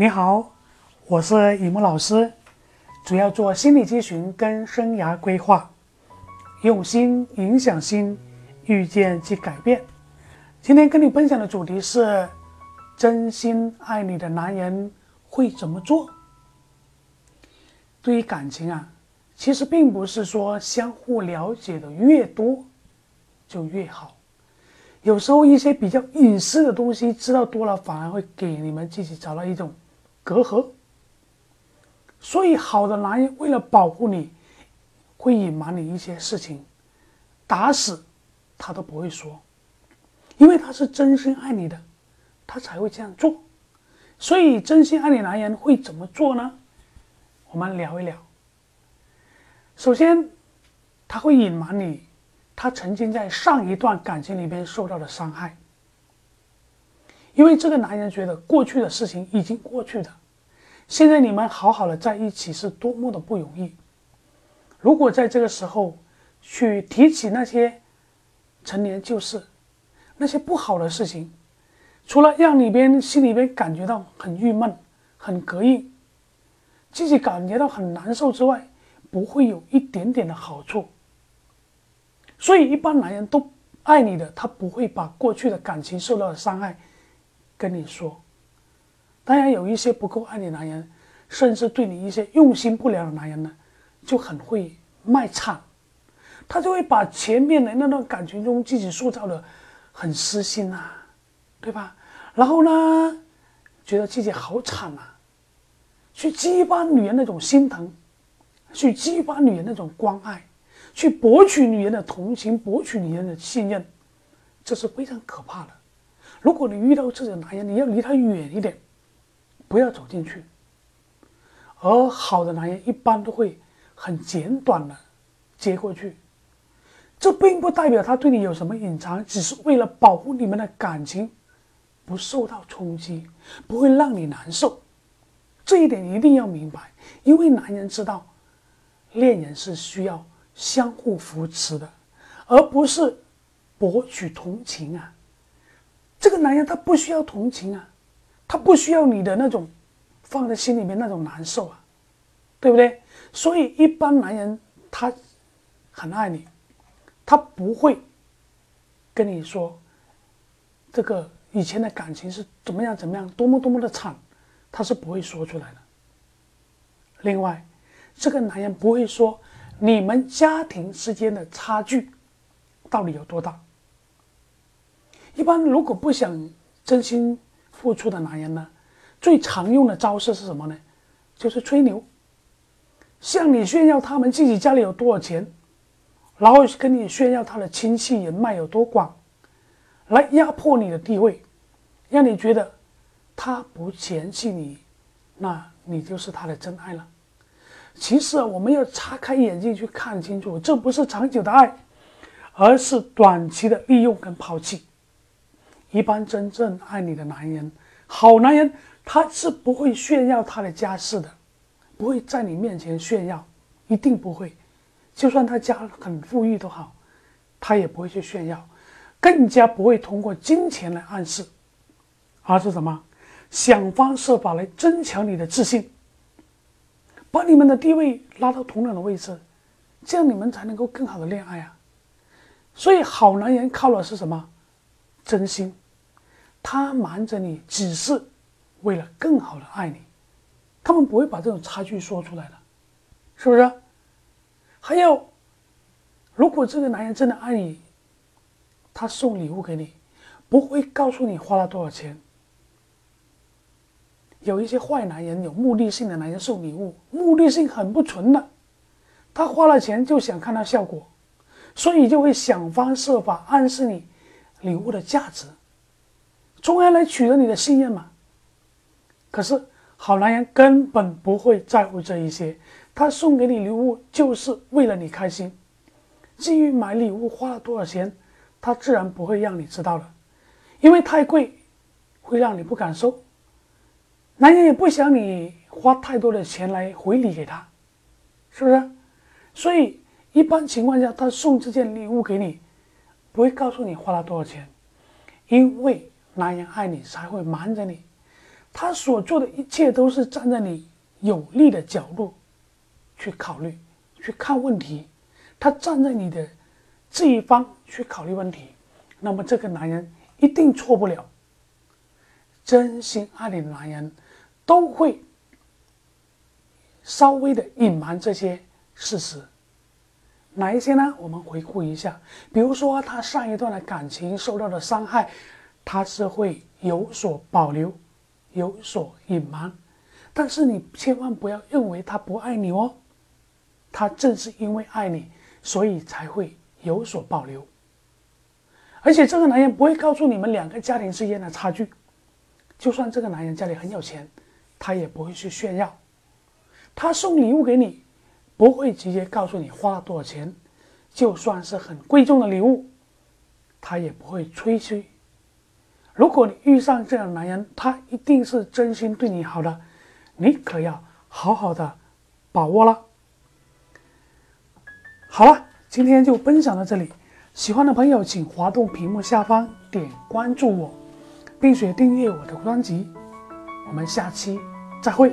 你好，我是雨木老师，主要做心理咨询跟生涯规划，用心影响心，遇见即改变。今天跟你分享的主题是：真心爱你的男人会怎么做？对于感情啊，其实并不是说相互了解的越多就越好。有时候一些比较隐私的东西知道多了，反而会给你们自己找到一种隔阂。所以，好的男人为了保护你，会隐瞒你一些事情，打死他都不会说，因为他是真心爱你的，他才会这样做。所以，真心爱你男人会怎么做呢？我们聊一聊。首先，他会隐瞒你。他曾经在上一段感情里边受到的伤害，因为这个男人觉得过去的事情已经过去了，现在你们好好的在一起是多么的不容易。如果在这个时候去提起那些陈年旧事，那些不好的事情，除了让你边心里边感觉到很郁闷、很膈应，自己感觉到很难受之外，不会有一点点的好处。所以，一般男人都爱你的，他不会把过去的感情受到的伤害跟你说。当然，有一些不够爱你的男人，甚至对你一些用心不良的男人呢，就很会卖惨，他就会把前面的那段感情中自己塑造的很私心啊，对吧？然后呢，觉得自己好惨啊，去激发女人那种心疼，去激发女人那种关爱。去博取女人的同情，博取女人的信任，这是非常可怕的。如果你遇到这种男人，你要离他远一点，不要走进去。而好的男人一般都会很简短的接过去，这并不代表他对你有什么隐藏，只是为了保护你们的感情不受到冲击，不会让你难受。这一点一定要明白，因为男人知道，恋人是需要。相互扶持的，而不是博取同情啊！这个男人他不需要同情啊，他不需要你的那种放在心里面那种难受啊，对不对？所以一般男人他很爱你，他不会跟你说这个以前的感情是怎么样怎么样，多么多么的惨，他是不会说出来的。另外，这个男人不会说。你们家庭之间的差距到底有多大？一般如果不想真心付出的男人呢，最常用的招式是什么呢？就是吹牛，向你炫耀他们自己家里有多少钱，然后跟你炫耀他的亲戚人脉有多广，来压迫你的地位，让你觉得他不嫌弃你，那你就是他的真爱了。其实啊，我们要擦开眼睛去看清楚，这不是长久的爱，而是短期的利用跟抛弃。一般真正爱你的男人，好男人，他是不会炫耀他的家世的，不会在你面前炫耀，一定不会。就算他家很富裕都好，他也不会去炫耀，更加不会通过金钱来暗示，而是什么？想方设法来增强你的自信。把你们的地位拉到同等的位置，这样你们才能够更好的恋爱啊！所以，好男人靠的是什么？真心。他瞒着你，只是为了更好的爱你。他们不会把这种差距说出来的，是不是？还有，如果这个男人真的爱你，他送礼物给你，不会告诉你花了多少钱。有一些坏男人，有目的性的男人送礼物，目的性很不纯的，他花了钱就想看到效果，所以就会想方设法暗示你礼物的价值，从而来取得你的信任嘛。可是好男人根本不会在乎这一些，他送给你礼物就是为了你开心。至于买礼物花了多少钱，他自然不会让你知道了，因为太贵会让你不敢收。男人也不想你花太多的钱来回礼给他，是不是？所以一般情况下，他送这件礼物给你，不会告诉你花了多少钱，因为男人爱你才会瞒着你，他所做的一切都是站在你有利的角度去考虑、去看问题，他站在你的这一方去考虑问题，那么这个男人一定错不了。真心爱你的男人，都会稍微的隐瞒这些事实。哪一些呢？我们回顾一下，比如说他上一段的感情受到的伤害，他是会有所保留。有所隐瞒，但是你千万不要认为他不爱你哦，他正是因为爱你，所以才会有所保留。而且这个男人不会告诉你们两个家庭之间的差距，就算这个男人家里很有钱，他也不会去炫耀。他送礼物给你，不会直接告诉你花了多少钱，就算是很贵重的礼物，他也不会吹嘘。如果你遇上这样的男人，他一定是真心对你好的，你可要好好的把握了。好了，今天就分享到这里，喜欢的朋友请滑动屏幕下方点关注我，并且订阅我的专辑。我们下期再会。